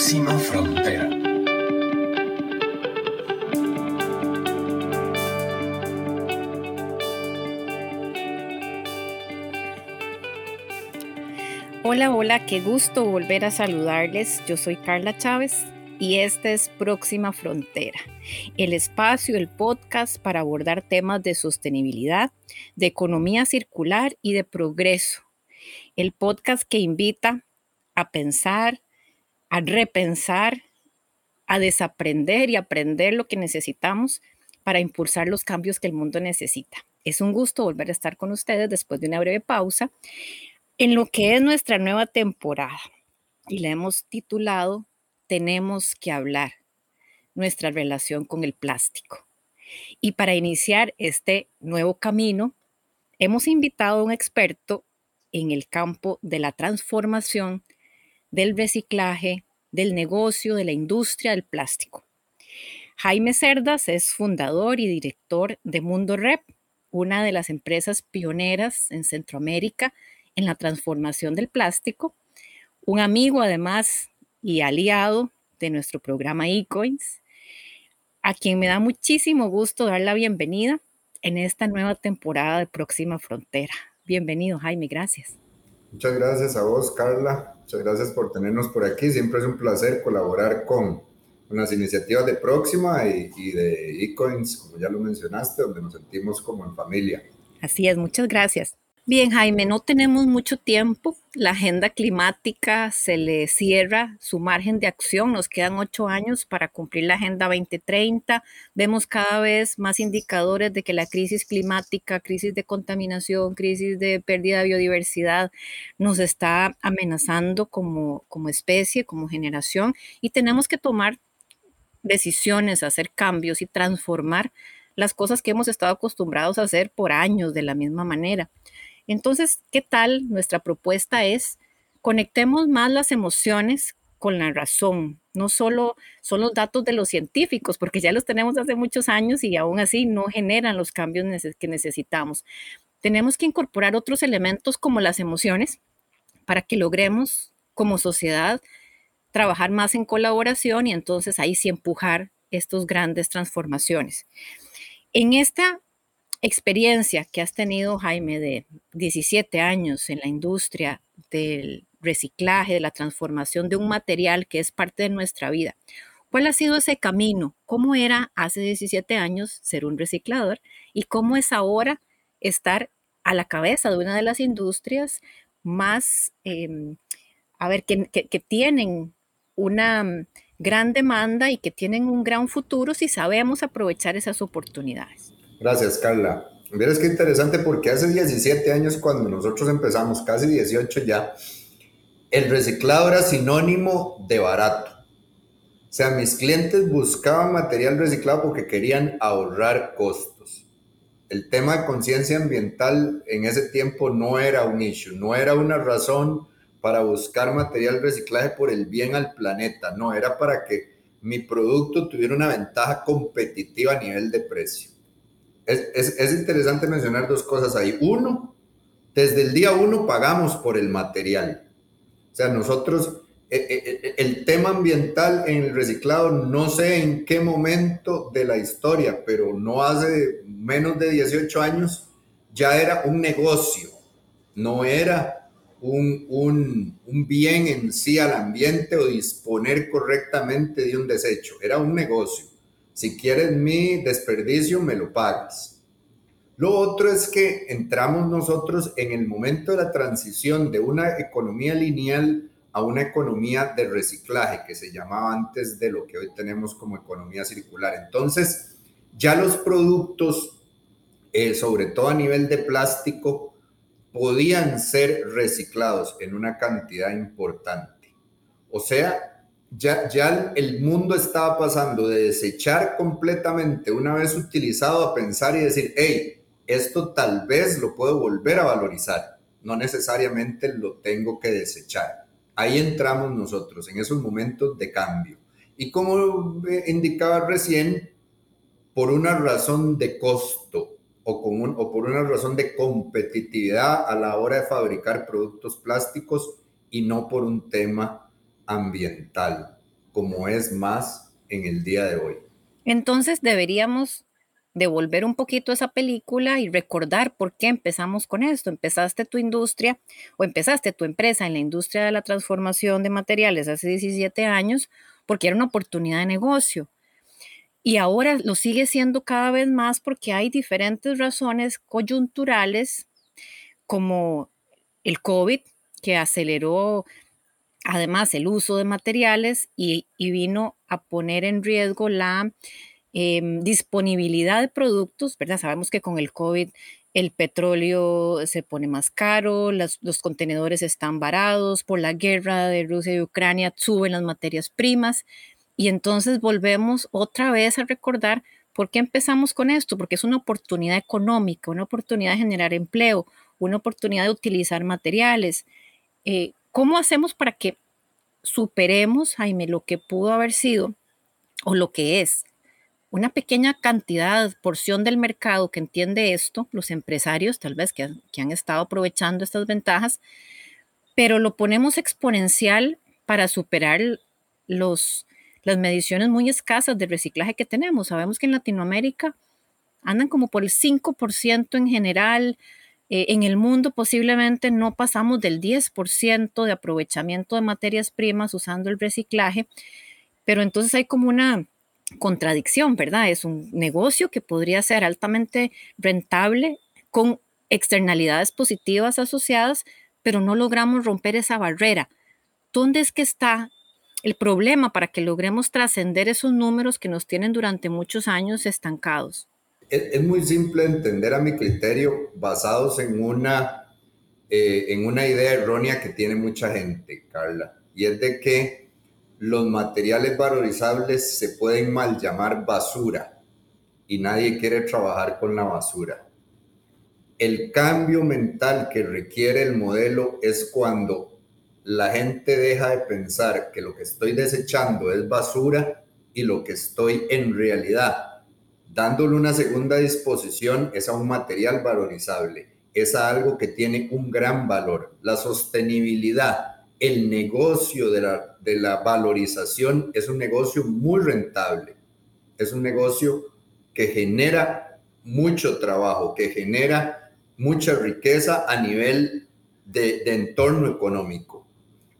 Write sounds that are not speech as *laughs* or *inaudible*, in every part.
próxima frontera. Hola, hola, qué gusto volver a saludarles. Yo soy Carla Chávez y esta es Próxima Frontera, el espacio, el podcast para abordar temas de sostenibilidad, de economía circular y de progreso. El podcast que invita a pensar, a repensar, a desaprender y aprender lo que necesitamos para impulsar los cambios que el mundo necesita. Es un gusto volver a estar con ustedes después de una breve pausa en lo que es nuestra nueva temporada. Y la hemos titulado tenemos que hablar nuestra relación con el plástico. Y para iniciar este nuevo camino, hemos invitado a un experto en el campo de la transformación, del reciclaje, del negocio, de la industria del plástico. Jaime Cerdas es fundador y director de Mundo Rep, una de las empresas pioneras en Centroamérica en la transformación del plástico, un amigo además y aliado de nuestro programa eCoins, a quien me da muchísimo gusto dar la bienvenida en esta nueva temporada de Próxima Frontera. Bienvenido, Jaime, gracias. Muchas gracias a vos, Carla. Muchas gracias por tenernos por aquí. Siempre es un placer colaborar con, con las iniciativas de Próxima y, y de eCoins, como ya lo mencionaste, donde nos sentimos como en familia. Así es, muchas gracias. Bien, Jaime, no tenemos mucho tiempo. La agenda climática se le cierra su margen de acción. Nos quedan ocho años para cumplir la Agenda 2030. Vemos cada vez más indicadores de que la crisis climática, crisis de contaminación, crisis de pérdida de biodiversidad nos está amenazando como, como especie, como generación, y tenemos que tomar decisiones, hacer cambios y transformar las cosas que hemos estado acostumbrados a hacer por años de la misma manera. Entonces, ¿qué tal? Nuestra propuesta es conectemos más las emociones con la razón. No solo son los datos de los científicos, porque ya los tenemos hace muchos años y aún así no generan los cambios que necesitamos. Tenemos que incorporar otros elementos como las emociones para que logremos como sociedad trabajar más en colaboración y entonces ahí sí empujar estas grandes transformaciones. En esta experiencia que has tenido, Jaime, de 17 años en la industria del reciclaje, de la transformación de un material que es parte de nuestra vida. ¿Cuál ha sido ese camino? ¿Cómo era hace 17 años ser un reciclador? ¿Y cómo es ahora estar a la cabeza de una de las industrias más, em, a ver, que, que tienen una gran demanda y que tienen un gran futuro si sabemos aprovechar esas oportunidades? Gracias, Carla. Verás qué interesante porque hace 17 años cuando nosotros empezamos, casi 18 ya, el reciclado era sinónimo de barato. O sea, mis clientes buscaban material reciclado porque querían ahorrar costos. El tema de conciencia ambiental en ese tiempo no era un issue, no era una razón para buscar material reciclaje por el bien al planeta, no, era para que mi producto tuviera una ventaja competitiva a nivel de precio es, interesante mencionar dos cosas ahí. Uno, desde el día uno pagamos por el material. O sea, nosotros, eh, eh, eh, el tema ambiental en el reciclado, no sé en qué momento de la historia, pero no hace menos de 18 años, ya era un negocio, no era un, un bien en sí al ambiente o disponer correctamente de un desecho, era un negocio. Si quieres mi desperdicio, me lo pagas. Lo otro es que entramos nosotros en el momento de la transición de una economía lineal a una economía de reciclaje, que se llamaba antes de lo que hoy tenemos como economía circular. Entonces, ya los productos, eh, sobre todo a nivel de plástico, podían ser reciclados en una cantidad importante. O sea, ya, el mundo estaba pasando de desechar completamente una vez utilizado a pensar y decir, hey, esto tal vez lo puedo volver a valorizar, no necesariamente lo tengo que desechar. Ahí entramos nosotros, en esos momentos de cambio. Y como indicaba recién, por una razón de costo o, con o por una razón de competitividad a la hora de fabricar productos plásticos y no por un tema ambiental. como es más en el día de hoy. Entonces deberíamos devolver un poquito esa película y recordar por qué empezamos con esto. Empezaste tu industria o empezaste tu empresa en la industria de la transformación de materiales hace 17 años porque era una oportunidad de negocio. Y ahora lo sigue siendo cada vez más porque hay diferentes razones coyunturales como el COVID, que aceleró además el uso de materiales y, vino a poner en riesgo la em, disponibilidad de productos, ¿verdad? Sabemos que con el COVID el petróleo se pone más caro, los contenedores están varados, por la guerra de Rusia y Ucrania suben las materias primas y entonces volvemos otra vez a recordar por qué empezamos con esto, porque es una oportunidad económica, una oportunidad de generar empleo, una oportunidad de utilizar materiales. Eh, ¿Cómo hacemos para que superemos, Jaime, lo que pudo haber sido o lo que es una pequeña cantidad, porción del mercado que entiende esto, los empresarios tal vez que, han estado aprovechando estas ventajas, pero lo ponemos exponencial para superar los, las mediciones muy escasas de reciclaje que tenemos. Sabemos que en Latinoamérica andan como por el 5% en general, eh, en el mundo posiblemente no pasamos del 10% de aprovechamiento de materias primas usando el reciclaje, pero entonces hay como una contradicción, ¿verdad? Es un negocio que podría ser altamente rentable con externalidades positivas asociadas, pero no logramos romper esa barrera. ¿Dónde es que está el problema para que logremos trascender esos números que nos tienen durante muchos años estancados? Es, muy simple entender a mi criterio basados en una, eh, en una idea errónea que tiene mucha gente, Carla, y es de que los materiales valorizables se pueden mal llamar basura y nadie quiere trabajar con la basura. El cambio mental que requiere el modelo es cuando la gente deja de pensar que lo que estoy desechando es basura y lo que estoy en realidad dándole una segunda disposición es a un material valorizable, es a algo que tiene un gran valor. La sostenibilidad, el negocio de la, valorización es un negocio muy rentable, es un negocio que genera mucho trabajo, que genera mucha riqueza a nivel de entorno económico.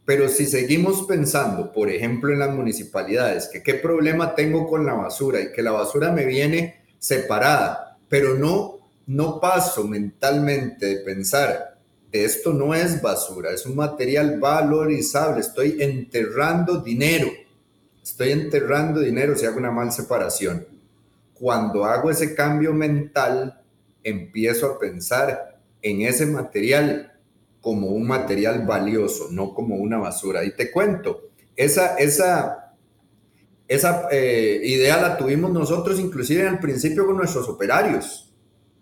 Pero si seguimos pensando, por ejemplo, en las municipalidades, que qué problema tengo con la basura y que la basura me viene separada, pero no, no paso mentalmente de pensar, esto no es basura, es un material valorizable, estoy enterrando dinero, estoy enterrando dinero si hago una mal separación. Cuando hago ese cambio mental, empiezo a pensar en ese material como un material valioso, no como una basura. Y te cuento, esa, esa, esa eh, idea la tuvimos nosotros inclusive al principio con nuestros operarios.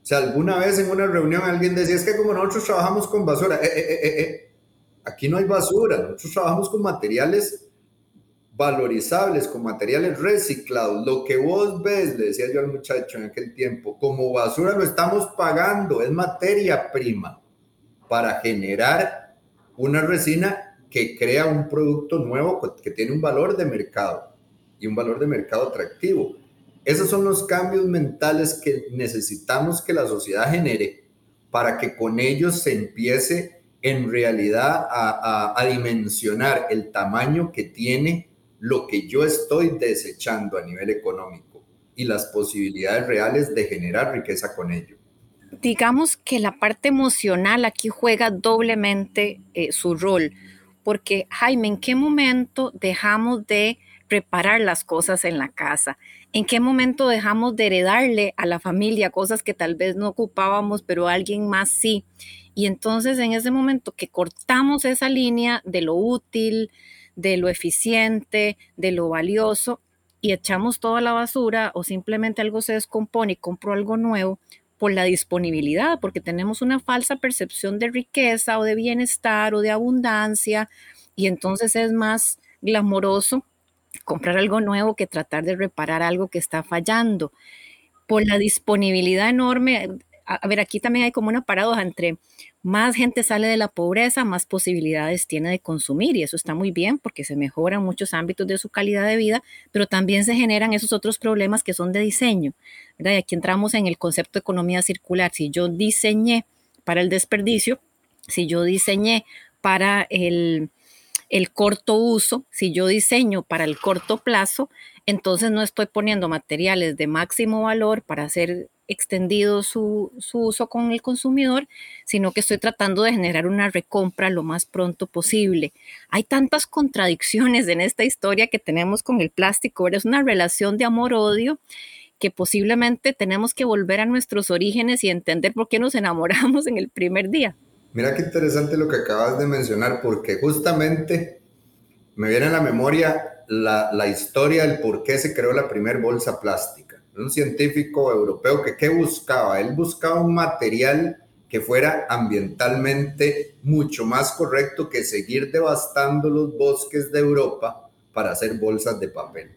O sea, alguna vez en una reunión alguien decía, es que como nosotros trabajamos con basura, eh, eh, aquí no hay basura, nosotros trabajamos con materiales valorizables, con materiales reciclados. Lo que vos ves, le decía yo al muchacho en aquel tiempo, como basura lo estamos pagando, es materia prima para generar una resina que crea un producto nuevo que tiene un valor de mercado y un valor de mercado atractivo. Esos son los cambios mentales que necesitamos que la sociedad genere para que con ellos se empiece en realidad a, a, dimensionar el tamaño que tiene lo que yo estoy desechando a nivel económico y las posibilidades reales de generar riqueza con ello digamos que la parte emocional aquí juega doblemente eh, su rol, porque Jaime, ¿en qué momento dejamos de preparar las cosas en la casa? ¿En qué momento dejamos de heredarle a la familia cosas que tal vez no ocupábamos, pero alguien más sí? Y entonces en ese momento que cortamos esa línea de lo útil, de lo eficiente, de lo valioso, y echamos toda la basura o simplemente algo se descompone y compro algo nuevo, por la disponibilidad, porque tenemos una falsa percepción de riqueza o de bienestar o de abundancia y entonces es más glamoroso comprar algo nuevo que tratar de reparar algo que está fallando. Por la disponibilidad enorme, a ver, aquí también hay como una paradoja entre más gente sale de la pobreza, más posibilidades tiene de consumir y eso está muy bien porque se mejoran muchos ámbitos de su calidad de vida, pero también se generan esos otros problemas que son de diseño, ¿verdad? Y aquí entramos en el concepto de economía circular. Si yo diseñé para el desperdicio, si yo diseñé para el, el corto uso, si yo diseño para el corto plazo, entonces no estoy poniendo materiales de máximo valor para hacer extendido su, uso con el consumidor, sino que estoy tratando de generar una recompra lo más pronto posible. Hay tantas contradicciones en esta historia que tenemos con el plástico, es una relación de amor-odio que posiblemente tenemos que volver a nuestros orígenes y entender por qué nos enamoramos en el primer día. Mira qué interesante lo que acabas de mencionar, porque justamente me viene a la memoria la, la historia del por qué se creó la primera bolsa plástica un científico europeo que ¿qué buscaba? Él buscaba un material que fuera ambientalmente mucho más correcto que seguir devastando los bosques de Europa para hacer bolsas de papel.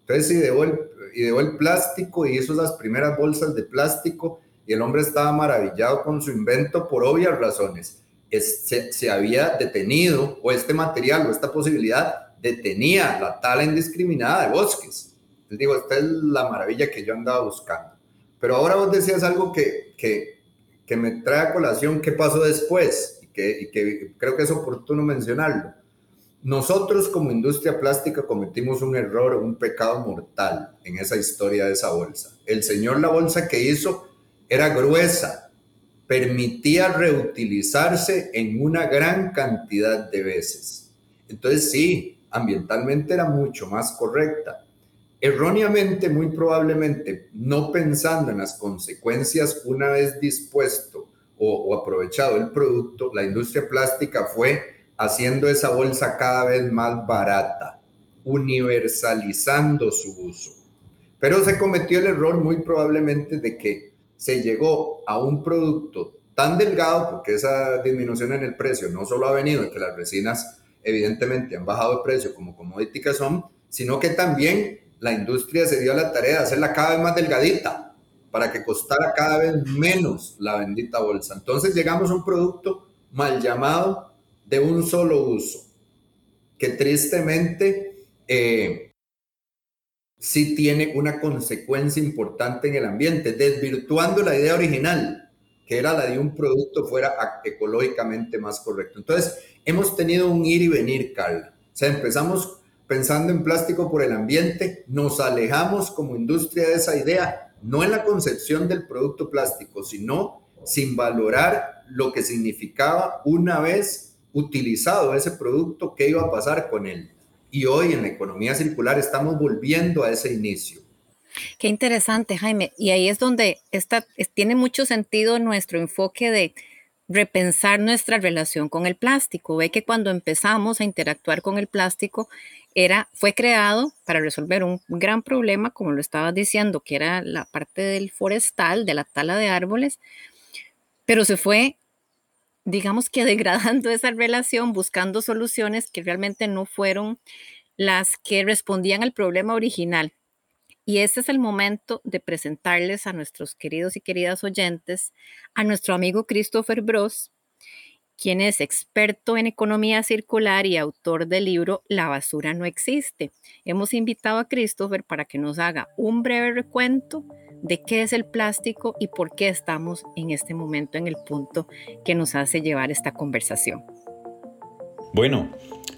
Entonces ideó el, el plástico y hizo las primeras bolsas de plástico y el hombre estaba maravillado con su invento por obvias razones. se, se, había detenido, o este material o esta posibilidad detenía la tala indiscriminada de bosques digo, esta es la maravilla que yo andaba buscando. Pero ahora vos decías algo que, que, que me trae a colación qué pasó después y que, y que creo que es oportuno mencionarlo. Nosotros como industria plástica cometimos un error, un pecado mortal en esa historia de esa bolsa. El señor la bolsa que hizo era gruesa, permitía reutilizarse en una gran cantidad de veces. Entonces sí, ambientalmente era mucho más correcta, erróneamente, muy probablemente, no pensando en las consecuencias una vez dispuesto o, aprovechado el producto, la industria plástica fue haciendo esa bolsa cada vez más barata, universalizando su uso. Pero se cometió el error muy probablemente de que se llegó a un producto tan delgado, porque esa disminución en el precio no solo ha venido de que las resinas evidentemente han bajado de precio como commodity que son, sino que también la industria se dio la tarea de hacerla cada vez más delgadita para que costara cada vez menos la bendita bolsa. Entonces llegamos a un producto mal llamado de un solo uso, que tristemente eh, sí tiene una consecuencia importante en el ambiente, desvirtuando la idea original, que era la de un producto fuera ecológicamente más correcto. Entonces, hemos tenido un ir y venir, Carla. O sea, empezamos pensando en plástico por el ambiente, nos alejamos como industria de esa idea, no en la concepción del producto plástico, sino sin valorar lo que significaba una vez utilizado ese producto, qué iba a pasar con él. Y hoy en la economía circular estamos volviendo a ese inicio. Qué interesante, Jaime. Y ahí es donde está, tiene mucho sentido nuestro enfoque de repensar nuestra relación con el plástico. Ve que cuando empezamos a interactuar con el plástico, era, fue creado para resolver un gran problema, como lo estabas diciendo, que era la parte del forestal, de la tala de árboles, pero se fue, digamos que *laughs* degradando esa relación, buscando soluciones que realmente no fueron las que respondían al problema original. Y este es el momento de presentarles a nuestros queridos y queridas oyentes a nuestro amigo Christopher Bros, quien es experto en economía circular y autor del libro La basura no existe. Hemos invitado a Christopher para que nos haga un breve recuento de qué es el plástico y por qué estamos en este momento en el punto que nos hace llevar esta conversación. Bueno,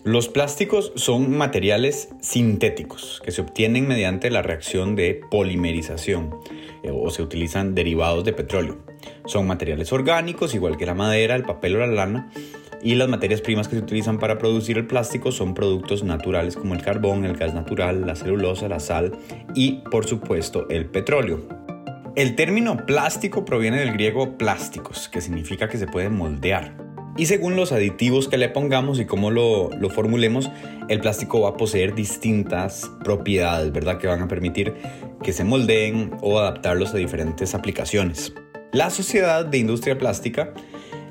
los plásticos son materiales sintéticos que se obtienen mediante la reacción de polimerización eh, o se utilizan derivados de petróleo. Son materiales orgánicos, igual que la madera, el papel o la lana, y las materias primas que se utilizan para producir el plástico son productos naturales como el carbón, el gas natural, la celulosa, la sal y, por supuesto, el petróleo. El término plástico proviene del griego plásticos, que significa que se puede moldear. Y según los aditivos que le pongamos y cómo lo, formulemos, el plástico va a poseer distintas propiedades, ¿verdad? Que van a permitir que se moldeen o adaptarlos a diferentes aplicaciones. La Sociedad de Industria Plástica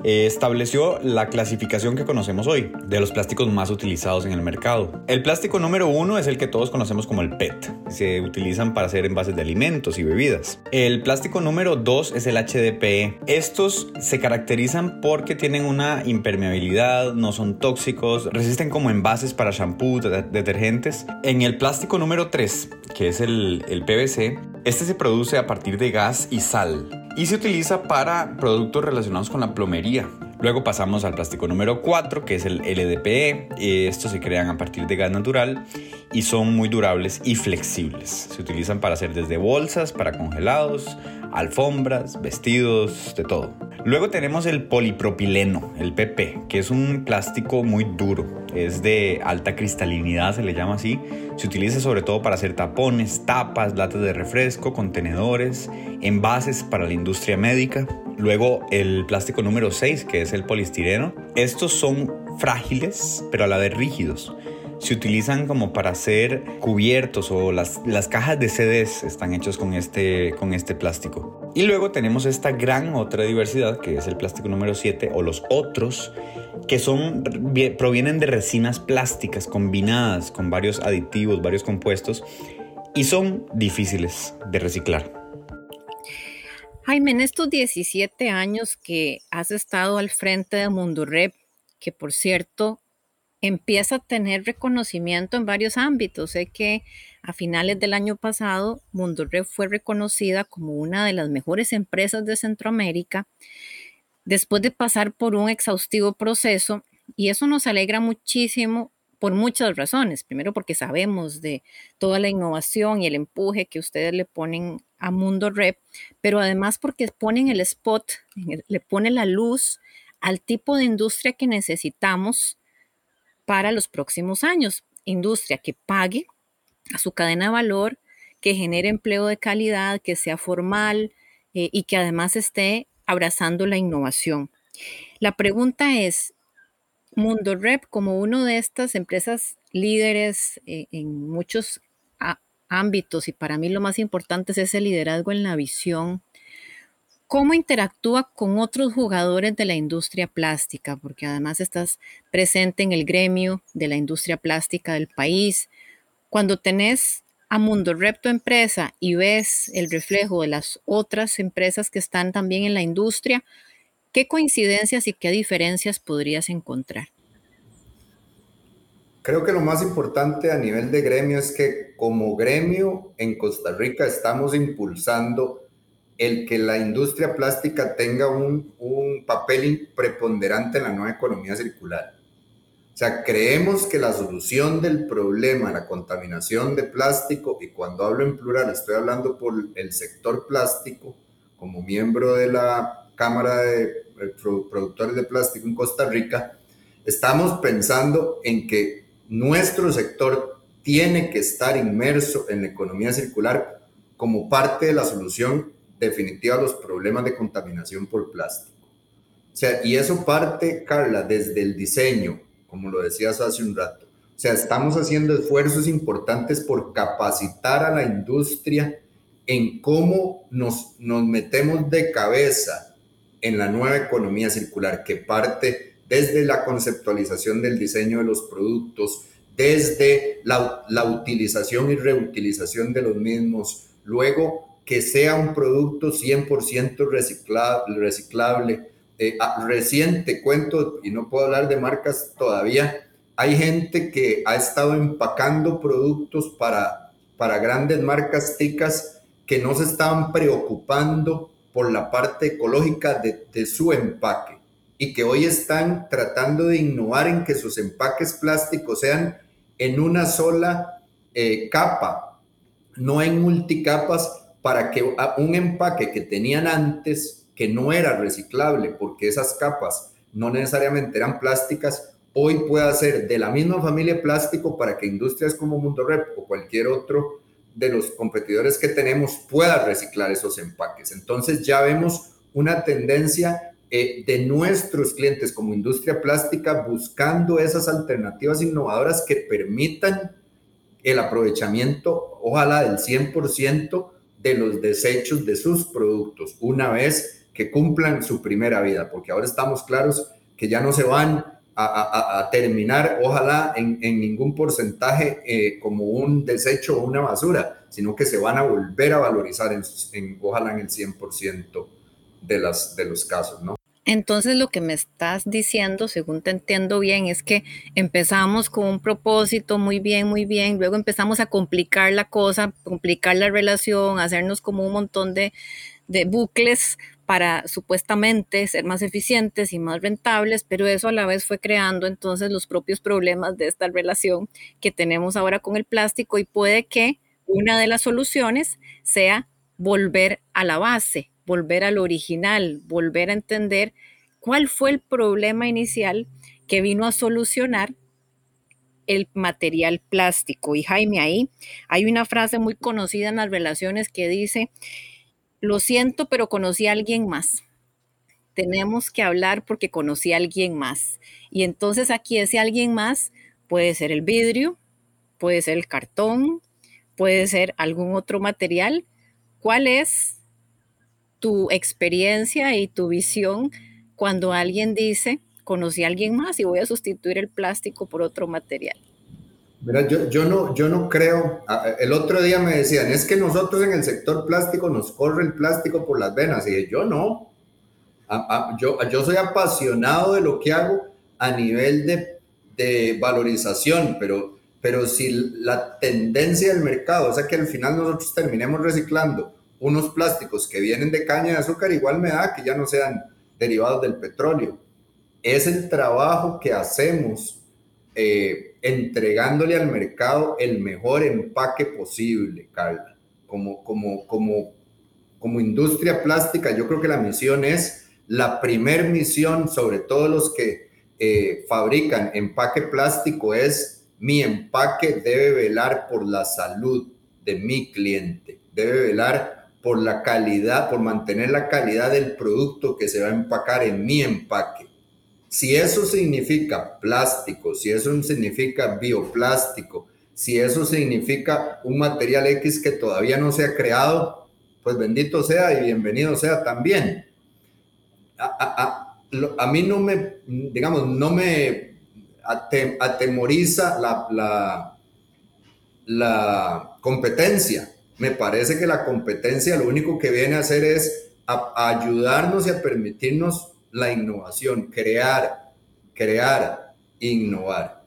eh, estableció la clasificación que conocemos hoy de los plásticos más utilizados en el mercado. El plástico número uno es el que todos conocemos como el PET. Se utilizan para hacer envases de alimentos y bebidas. El plástico número dos es el HDPE. Estos se caracterizan porque tienen una impermeabilidad, no son tóxicos, resisten como envases para shampoo, detergentes. En el plástico número 3, que es el PVC, este se produce a partir de gas y sal y se utiliza para productos relacionados con la plomería. Luego pasamos al plástico número 4, que es el LDPE. Estos se crean a partir de gas natural y son muy durables y flexibles. Se utilizan para hacer desde bolsas, para congelados, alfombras, vestidos, de todo. Luego tenemos el polipropileno, el PP, que es un plástico muy duro. Es de alta cristalinidad, se le llama así. Se utiliza sobre todo para hacer tapones, tapas, latas de refresco, contenedores, envases para la industria médica. Luego el plástico número 6, que es el polistireno. Estos son frágiles, pero a la vez rígidos se utilizan como para hacer cubiertos o las, las cajas de CDs están hechos con este, con este plástico. Y luego tenemos esta gran otra diversidad que es el plástico número 7 o los otros que son, provienen de resinas plásticas combinadas con varios aditivos, varios compuestos y son difíciles de reciclar. Jaime, en estos 17 años que has estado al frente de Mundo Rep, que por cierto empieza a tener reconocimiento en varios ámbitos. Sé que a finales del año pasado, Mundo Red fue reconocida como una de las mejores empresas de Centroamérica después de pasar por un exhaustivo proceso y eso nos alegra muchísimo por muchas razones. Primero porque sabemos de toda la innovación y el empuje que ustedes le ponen a Mundo Rep, pero además porque ponen el spot, le ponen la luz al tipo de industria que necesitamos para los próximos años. Industria que pague a su cadena de valor, que genere empleo de calidad, que sea formal eh, y que además esté abrazando la innovación. La pregunta es, Mundo Rep, como una de estas empresas líderes eh, en muchos ámbitos, y para mí lo más importante es ese liderazgo en la visión, cómo interactúa con otros jugadores de la industria plástica, porque además estás presente en el gremio de la industria plástica del país. Cuando tenés a Mundo Repto empresa y ves el reflejo de las otras empresas que están también en la industria, ¿qué coincidencias y qué diferencias podrías encontrar? Creo que lo más importante a nivel de gremio es que como gremio en Costa Rica estamos impulsando el que la industria plástica tenga un, un papel preponderante en la nueva economía circular. O sea, creemos que la solución del problema, la contaminación de plástico, y cuando hablo en plural estoy hablando por el sector plástico, como miembro de la Cámara de Productores de Plástico en Costa Rica, estamos pensando en que nuestro sector tiene que estar inmerso en la economía circular como parte de la solución definitiva los problemas de contaminación por plástico. O sea, y eso parte, Carla, desde el diseño, como lo decías hace un rato. O sea, estamos haciendo esfuerzos importantes por capacitar a la industria en cómo nos, nos metemos de cabeza en la nueva economía circular, que parte desde la conceptualización del diseño de los productos, desde la, la utilización y reutilización de los mismos, luego que sea un producto 100% reciclable. reciclable. Eh, ah, reciente cuento, y no puedo hablar de marcas todavía, hay gente que ha estado empacando productos para, para grandes marcas ticas que no se estaban preocupando por la parte ecológica de, su empaque y que hoy están tratando de innovar en que sus empaques plásticos sean en una sola eh, capa, no en multicapas para que un empaque que tenían antes, que no era reciclable, porque esas capas no necesariamente eran plásticas, hoy pueda ser de la misma familia plástico para que industrias como Mundo Rep o cualquier otro de los competidores que tenemos pueda reciclar esos empaques. Entonces ya vemos una tendencia eh, de nuestros clientes como industria plástica buscando esas alternativas innovadoras que permitan el aprovechamiento, ojalá del 100%, de los desechos de sus productos una vez que cumplan su primera vida, porque ahora estamos claros que ya no se van a, terminar, ojalá, en, ningún porcentaje eh, como un desecho o una basura, sino que se van a volver a valorizar, en, ojalá en el 100% de, las, de los casos, ¿no? Entonces lo que me estás diciendo, según te entiendo bien, es que empezamos con un propósito muy bien, muy bien, luego empezamos a complicar la cosa, complicar la relación, hacernos como un montón de, de bucles para supuestamente ser más eficientes y más rentables, pero eso a la vez fue creando entonces los propios problemas de esta relación que tenemos ahora con el plástico y puede que una de las soluciones sea volver a la base, volver al original, volver a entender cuál fue el problema inicial que vino a solucionar el material plástico. Y Jaime, ahí hay una frase muy conocida en las relaciones que dice, lo siento, pero conocí a alguien más. Tenemos que hablar porque conocí a alguien más. Y entonces aquí ese alguien más puede ser el vidrio, puede ser el cartón, puede ser algún otro material. ¿Cuál es tu experiencia y tu visión cuando alguien dice, conocí a alguien más y voy a sustituir el plástico por otro material? Mira, yo, yo, no, yo no creo, el otro día me decían, es que nosotros en el sector plástico nos corre el plástico por las venas, y yo no, yo, yo soy apasionado de lo que hago a nivel de, valorización, pero, pero si la tendencia del mercado, o sea que al final nosotros terminemos reciclando unos plásticos que vienen de caña de azúcar, igual me da que ya no sean derivados del petróleo. Es el trabajo que hacemos eh, entregándole al mercado el mejor empaque posible, Carla. Como, como, como, como industria plástica, yo creo que la misión es la primer misión, sobre todo los que eh, fabrican empaque plástico, es mi empaque debe velar por la salud de mi cliente, debe velar por la calidad, por mantener la calidad del producto que se va a empacar en mi empaque. Si eso significa plástico, si eso significa bioplástico, si eso significa un material X que todavía no se ha creado, pues bendito sea y bienvenido sea también. A, mí no me, digamos, no me atemoriza la, competencia me parece que la competencia lo único que viene a hacer es ayudarnos y a permitirnos la innovación, crear, crear, innovar.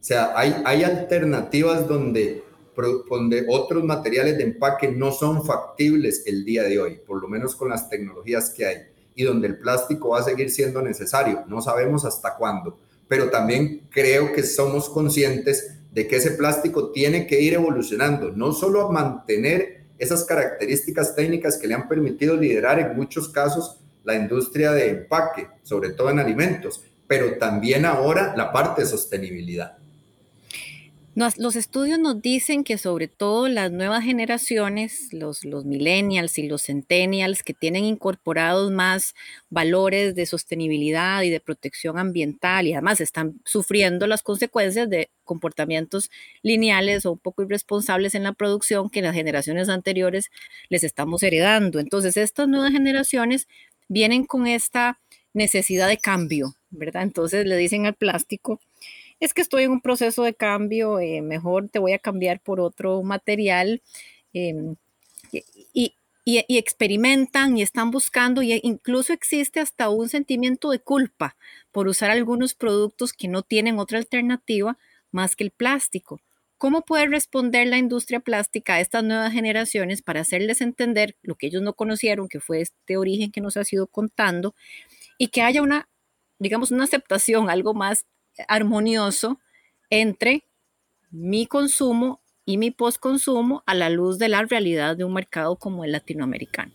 O sea, hay, hay alternativas donde, donde otros materiales de empaque no son factibles el día de hoy, por lo menos con las tecnologías que hay, y donde el plástico va a seguir siendo necesario. No sabemos hasta cuándo, pero también creo que somos conscientes de que ese plástico tiene que ir evolucionando, no solo a mantener esas características técnicas que le han permitido liderar en muchos casos la industria de empaque, sobre todo en alimentos, pero también ahora la parte de sostenibilidad los estudios nos dicen que sobre todo las nuevas generaciones, los, los millennials y los centennials, que tienen incorporados más valores de sostenibilidad y de protección ambiental y además están sufriendo las consecuencias de comportamientos lineales o un poco irresponsables en la producción que las generaciones anteriores les estamos heredando. Entonces, estas nuevas generaciones vienen con esta necesidad de cambio, ¿verdad? Entonces le dicen al plástico, es que estoy en un proceso de cambio, eh, mejor te voy a cambiar por otro material. Em, y, experimentan y están buscando, y incluso existe hasta un sentimiento de culpa por usar algunos productos que no tienen otra alternativa más que el plástico. ¿Cómo puede responder la industria plástica a estas nuevas generaciones para hacerles entender lo que ellos no conocieron, que fue este origen que nos ha sido contando, y que haya una, digamos, una aceptación, algo más armonioso entre mi consumo y mi postconsumo a la luz de la realidad de un mercado como el latinoamericano.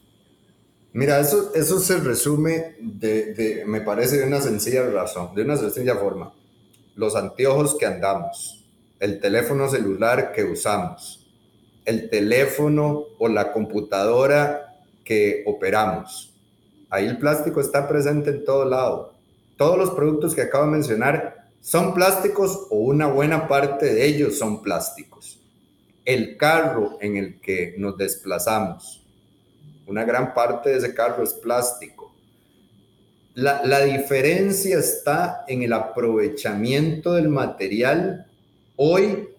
Mira, eso, eso se resume, de, me parece, de una sencilla razón, de una sencilla forma. Los anteojos que andamos, el teléfono celular que usamos, el teléfono o la computadora que operamos. Ahí el plástico está presente en todo lado. Todos los productos que acabo de mencionar son plásticos o una buena parte de ellos son plásticos. El carro en el que nos desplazamos, una gran parte de ese carro es plástico. La, la diferencia está en el aprovechamiento del material hoy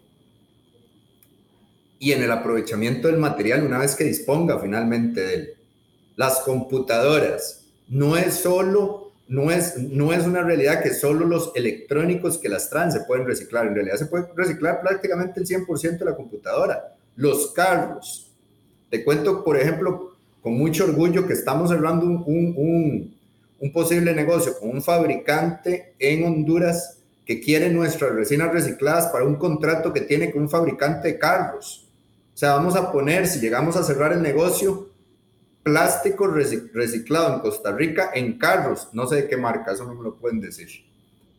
y en el aprovechamiento del material una vez que disponga finalmente de él. Las computadoras no es solo, no es, no es una realidad que solo los electrónicos que las traen se pueden reciclar. En realidad se puede reciclar prácticamente el 100% de la computadora. Los carros. Te cuento, por ejemplo, con mucho orgullo que estamos cerrando un, un, un posible negocio con un fabricante en Honduras que quiere nuestras resinas recicladas para un contrato que tiene con un fabricante de carros o sea, vamos a poner, si llegamos a cerrar el negocio, plástico reciclado en Costa Rica en carros. No sé de qué marca, eso no me lo pueden decir.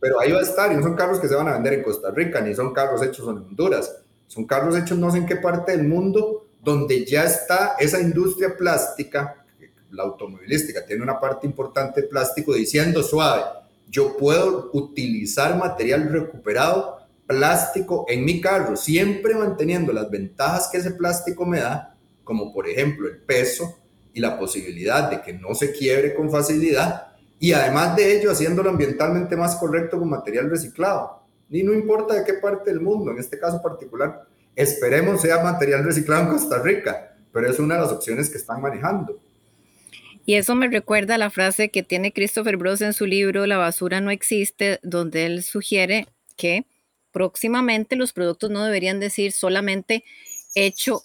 Pero ahí va a estar, y no son carros que se van a vender en Costa Rica, ni son carros hechos en Honduras. Son carros hechos no sé en qué parte del mundo donde ya está esa industria plástica, la automovilística tiene una parte importante de plástico diciendo suave, yo puedo utilizar material recuperado plástico en mi carro, siempre manteniendo las ventajas que ese plástico me da, como por ejemplo el peso y la posibilidad de que no se quiebre con facilidad, y además de ello haciéndolo ambientalmente más correcto con material reciclado. Y no importa de qué parte del mundo, en este caso particular, esperemos sea material reciclado en Costa Rica, pero es una de las opciones que están manejando. Y eso me recuerda a la frase que tiene Christopher Bros en su libro La basura no existe, donde él sugiere que próximamente los productos no deberían decir solamente hecho,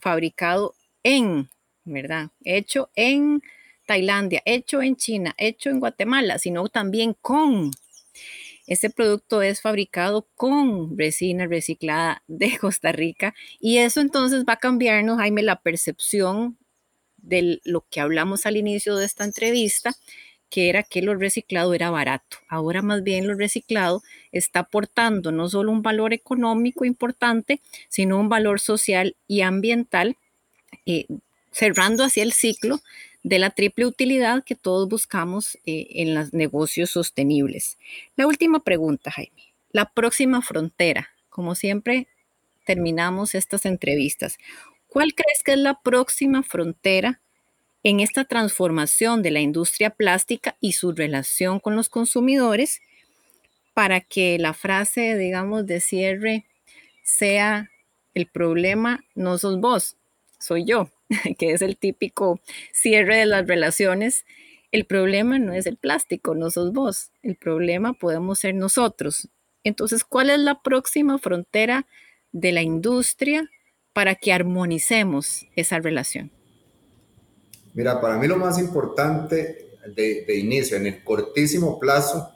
fabricado en, ¿verdad? Hecho en Tailandia, hecho en China, hecho en Guatemala, sino también con. Ese producto es fabricado con resina reciclada de Costa Rica y eso entonces va a cambiarnos, Jaime, la percepción de lo que hablamos al inicio de esta entrevista que era que lo reciclado era barato. Ahora más bien lo reciclado está aportando no solo un valor económico importante, sino un valor social y ambiental, eh, cerrando así el ciclo de la triple utilidad que todos buscamos eh, en los negocios sostenibles. La última pregunta, Jaime. La próxima frontera. Como siempre, terminamos estas entrevistas. ¿Cuál crees que es la próxima frontera en esta transformación de la industria plástica y su relación con los consumidores para que la frase, digamos, de cierre sea el problema no sos vos, soy yo, *laughs* que es el típico cierre de las relaciones. El problema no es el plástico, no sos vos, el problema podemos ser nosotros. Entonces, ¿cuál es la próxima frontera de la industria para que armonicemos esa relación? Mira, para mí lo más importante de, inicio, en el cortísimo plazo,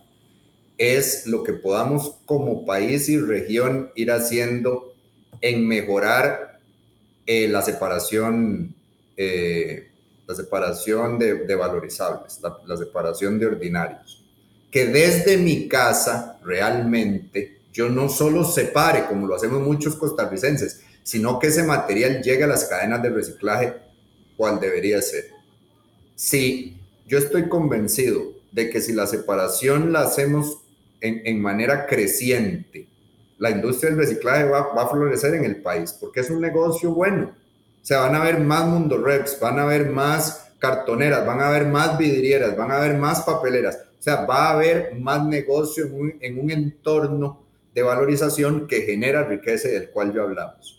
es lo que podamos como país y región ir haciendo en mejorar eh, la separación, eh, la separación de, valorizables, la, separación de ordinarios. Que desde mi casa realmente yo no solo separe, como lo hacemos muchos costarricenses, sino que ese material llegue a las cadenas de reciclaje cual debería ser. Sí, yo estoy convencido de que si la separación la hacemos en, manera creciente, la industria del reciclaje va, a florecer en el país, porque es un negocio bueno. O sea, van a haber más mundo reps, van a haber más cartoneras, van a haber más vidrieras, van a haber más papeleras. O sea, va a haber más negocio en un, en un entorno de valorización que genera riqueza del cual yo hablamos.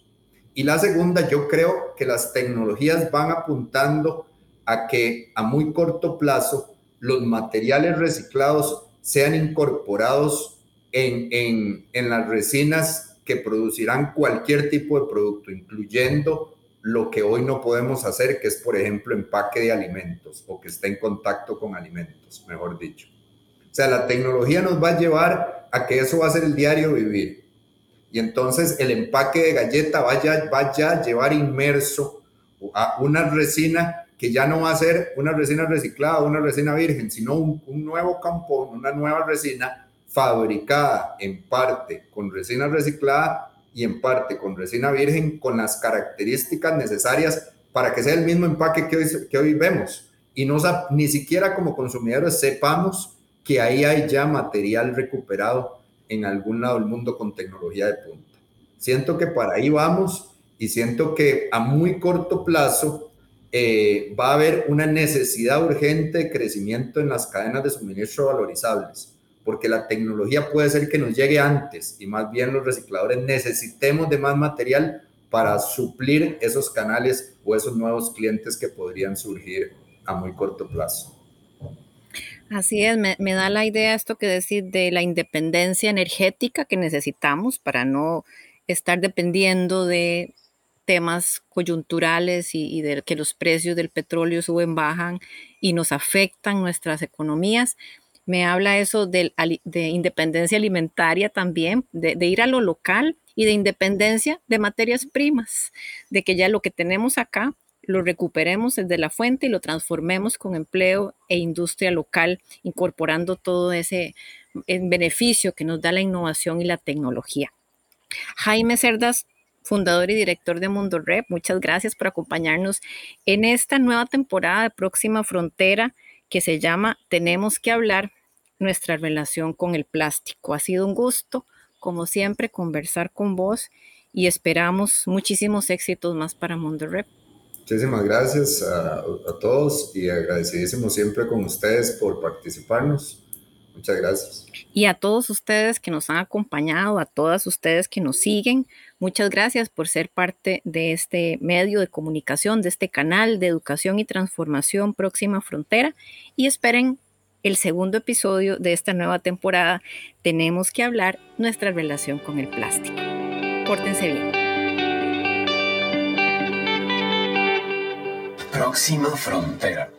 Y la segunda, yo creo que las tecnologías van apuntando a que a muy corto plazo los materiales reciclados sean incorporados en, en, las resinas que producirán cualquier tipo de producto, incluyendo lo que hoy no podemos hacer, que es, por ejemplo, empaque de alimentos o que esté en contacto con alimentos, mejor dicho. O sea, la tecnología nos va a llevar a que eso va a ser el diario vivir y entonces el empaque de galleta vaya, vaya a llevar inmerso a una resina que ya no va a ser una resina reciclada, una resina virgen, sino un, nuevo campón, una nueva resina fabricada en parte con resina reciclada y en parte con resina virgen con las características necesarias para que sea el mismo empaque que hoy, que hoy vemos. Y no, ni siquiera como consumidores sepamos que ahí hay ya material recuperado en algún lado del mundo con tecnología de punta. Siento que para ahí vamos y siento que a muy corto plazo eh, va a haber una necesidad urgente de crecimiento en las cadenas de suministro valorizables, porque la tecnología puede ser que nos llegue antes y más bien los recicladores necesitemos de más material para suplir esos canales o esos nuevos clientes que podrían surgir a muy corto plazo. Así es, me, da la idea esto que decir de la independencia energética que necesitamos para no estar dependiendo de temas coyunturales y, de que los precios del petróleo suben, bajan y nos afectan nuestras economías. Me habla eso de, de independencia alimentaria también, de, ir a lo local y de independencia de materias primas, de que ya lo que tenemos acá lo recuperemos desde la fuente y lo transformemos con empleo e industria local, incorporando todo ese beneficio que nos da la innovación y la tecnología. Jaime Cerdas fundador y director de Mundo Rep. Muchas gracias por acompañarnos en esta nueva temporada de Próxima Frontera que se llama Tenemos que hablar nuestra relación con el plástico. Ha sido un gusto, como siempre, conversar con vos y esperamos muchísimos éxitos más para Mundo Rep. Muchísimas gracias a, todos y agradecidísimo siempre con ustedes por participarnos. Muchas gracias. Y a todos ustedes que nos han acompañado, a todas ustedes que nos siguen, muchas gracias por ser parte de este medio de comunicación, de este canal de educación y transformación Próxima Frontera. Y esperen el segundo episodio de esta nueva temporada. Tenemos que hablar nuestra relación con el plástico. Pórtense bien. Próxima Frontera